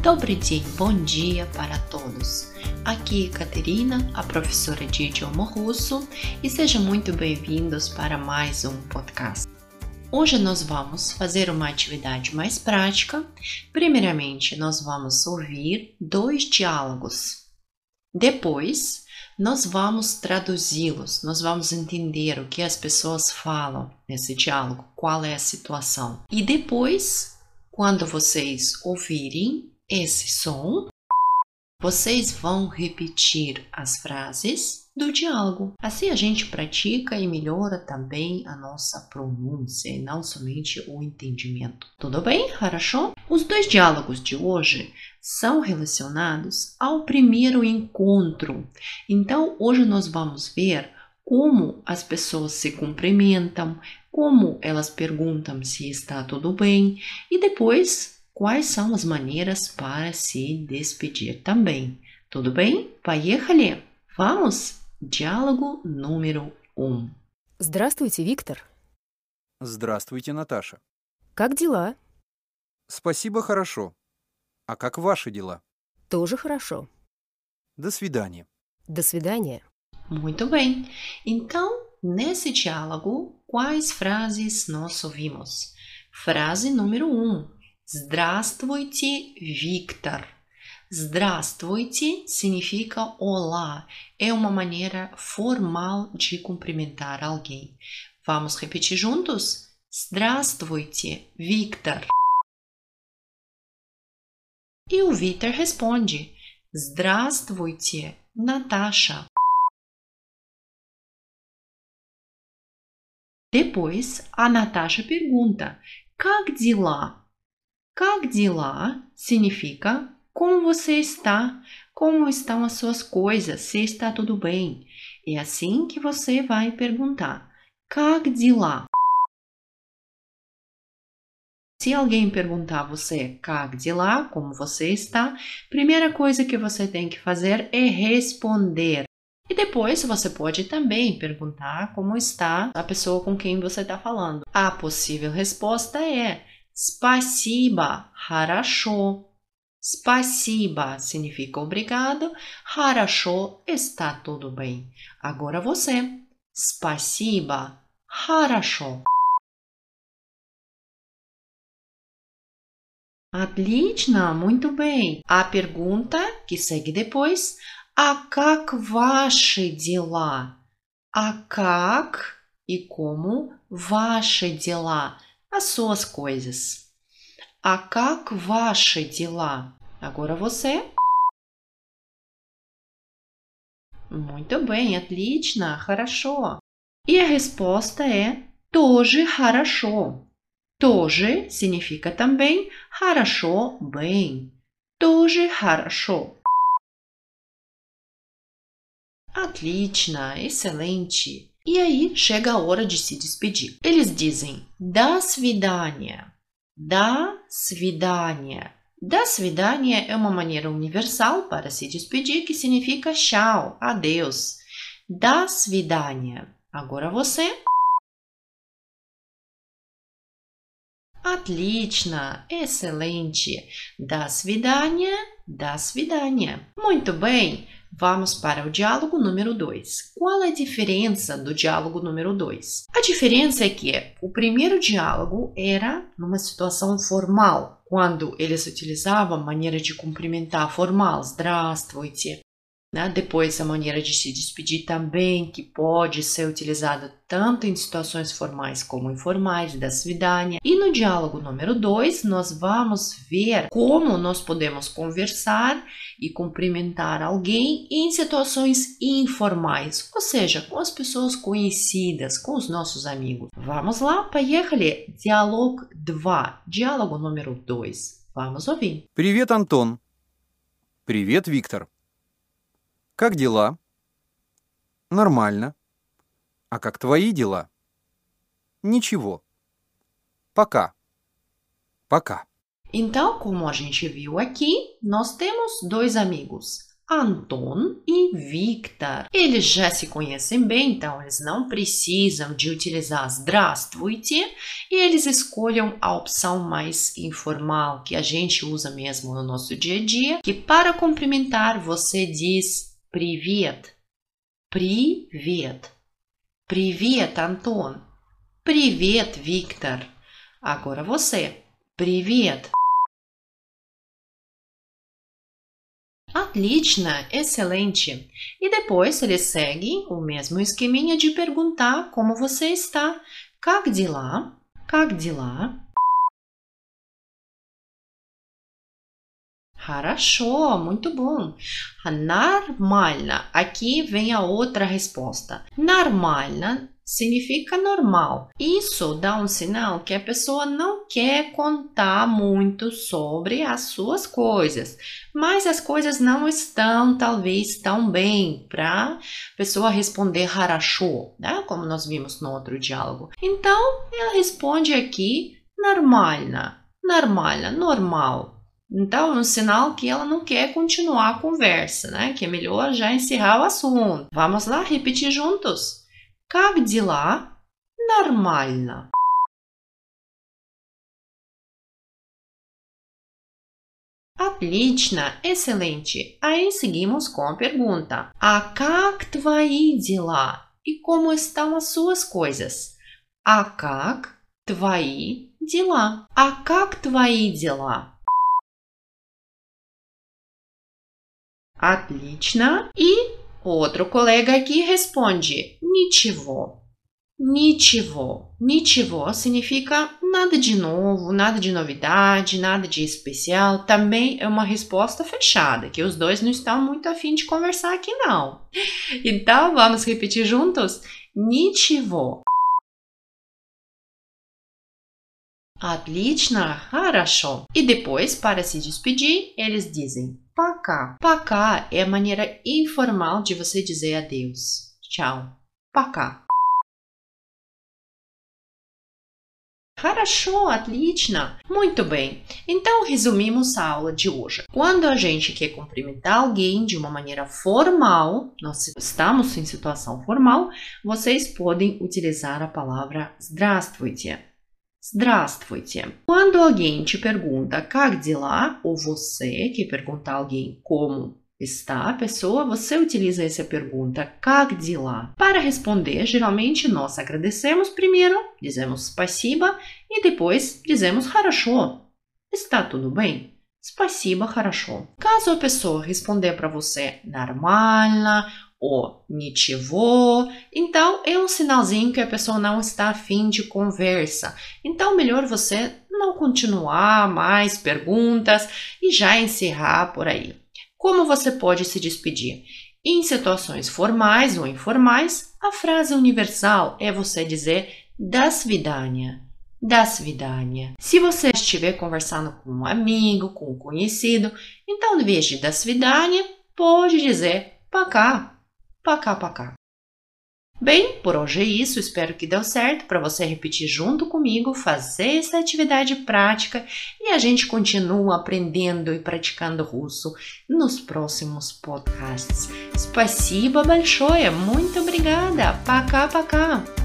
Добрый день, bom dia para todos. Aqui é Caterina, a professora de idioma russo, e sejam muito bem-vindos para mais um podcast. Hoje nós vamos fazer uma atividade mais prática. Primeiramente, nós vamos ouvir dois diálogos. Depois, nós vamos traduzi-los, nós vamos entender o que as pessoas falam nesse diálogo, qual é a situação. E depois, quando vocês ouvirem esse som, vocês vão repetir as frases do diálogo. Assim a gente pratica e melhora também a nossa pronúncia e não somente o entendimento. Tudo bem, Harashon? Os dois diálogos de hoje são relacionados ao primeiro encontro. Então, hoje nós vamos ver como as pessoas se cumprimentam, como elas perguntam se está tudo bem e depois quais são as maneiras para se despedir também. Tudo bem? Поехали! Vamos! Диалогу номер um. Здравствуйте, Виктор. Здравствуйте, Наташа. Как дела? Спасибо, хорошо. А как ваши дела? Тоже хорошо. До свидания. До свидания. Muito bem. Então, nesse diálogo, quais frases nós ouvimos? Frase número um. Здравствуйте, Виктор. Здравствуйте significa olá. É uma maneira formal de cumprimentar alguém. Vamos repetir juntos? Здравствуйте, Виктор. E o Victor responde: Здравствуйте, Natasha. Depois, a Natasha pergunta: Как дела? Как дела significa como você está, como estão as suas coisas, se está tudo bem. É assim que você vai perguntar. Как дела? Se alguém perguntar a você как дела, como você está, primeira coisa que você tem que fazer é responder. E depois você pode também perguntar como está a pessoa com quem você está falando. A possível resposta é Спасибо, хорошо. Спасибо significa obrigado. Хорошо está tudo bem. Agora você. Спасибо, хорошо. Отлично, muito bem. A pergunta que segue depois: А как ваши дела? А как e como ваши дела? As suas coisas. А как ваши дела? Agora você. Muito bem, отлично, хорошо. E a resposta é тоже хорошо. Тоже significa também хорошо, bem. Тоже хорошо. Отлично, excelente. E aí chega a hora de se despedir. Eles dizem до свидания. До свидания. До свидания é uma maneira universal para se despedir que significa tchau, adeus. До свидания. Agora você. Отлично, excelente. До свидания, до свидания. Muito bem. Vamos para o diálogo número 2. Qual é a diferença do diálogo número 2? A diferença é que o primeiro diálogo era numa situação formal, quando eles utilizavam a maneira de cumprimentar formal, здравствуйте, né? Depois, a maneira de se despedir também, que pode ser utilizada tanto em situações formais como informais, da свидания. E no diálogo número 2, nós vamos ver como nós podemos conversar e cumprimentar alguém em situações informais, ou seja, com as pessoas conhecidas, com os nossos amigos. Vamos lá, поехали! Диалог 2, diálogo número 2. Vamos ouvir. Привет, Антон. Привет, Виктор. Как дела? Нормально. А как твои дела? Ничего. Пока. Пока. Então, como a gente viu aqui, nós temos dois amigos, Anton e Victor. Eles já se conhecem bem, então eles não precisam de utilizar здравствуйте e eles escolhem a opção mais informal que a gente usa mesmo no nosso dia a dia, que para cumprimentar você diz привет. Привет. Привет, Антон. Привет, Victor. Agora você. Привет. Отлично, excelente. E depois ele segue o mesmo esqueminha de perguntar como você está. Как дела? Как дела? Хорошо, muito bom. Нормально. Aqui vem a outra resposta. Нормально significa normal. Isso dá um sinal que a pessoa não quer contar muito sobre as suas coisas, mas as coisas não estão talvez tão bem para a pessoa responder harashô, né? Como nós vimos no outro diálogo. Então, ela responde aqui normalna, normalna, normal. Então, é um sinal que ela não quer continuar a conversa, né? Que é melhor já encerrar o assunto. Vamos lá repetir juntos. Как дела? Нормально. Отлично, excelente. Aí seguimos com a pergunta: А как твои дела? E como estão as suas coisas? А как твои дела? А как твои дела? Отлично. E Outro colega aqui responde nitivo. Nitivo. Nitivo significa nada de novo, nada de novidade, nada de especial. Também é uma resposta fechada, que os dois não estão muito afim de conversar aqui não. Então, vamos repetir juntos? Nitivo. Отлично, хорошо. E depois, para se despedir, eles dizem Pacá. Pacá é a maneira informal de você dizer adeus. Tchau. Pacá. Хорошо, отлично. Muito bem. Então resumimos a aula de hoje. Quando a gente quer cumprimentar alguém de uma maneira formal, nós estamos em situação formal, vocês podem utilizar a palavra здравствуйте. Здравствуйте. Quando alguém te pergunta как дела, ou você que pergunta a alguém como está a pessoa, você utiliza essa pergunta как дела. Para responder, geralmente nós agradecemos primeiro, dizemos спасибо e depois dizemos хорошо. Está tudo bem? Спасибо, хорошо. Caso a pessoa responder para você нормально o nitivo. Então, é um sinalzinho que a pessoa não está afim de conversa. Então, melhor você não continuar mais perguntas e já encerrar por aí. Como você pode se despedir? Em situações formais ou informais, a frase universal é você dizer das vidania. Das. Se você estiver conversando com um amigo, com um conhecido, então, em vez de das vidania, pode dizer cá Pacá, pacá. Bem, por hoje é isso. Espero que deu certo para você repetir junto comigo, fazer essa atividade prática e a gente continua aprendendo e praticando russo nos próximos podcasts. Спасибо большое, muito obrigada. Пока, пока.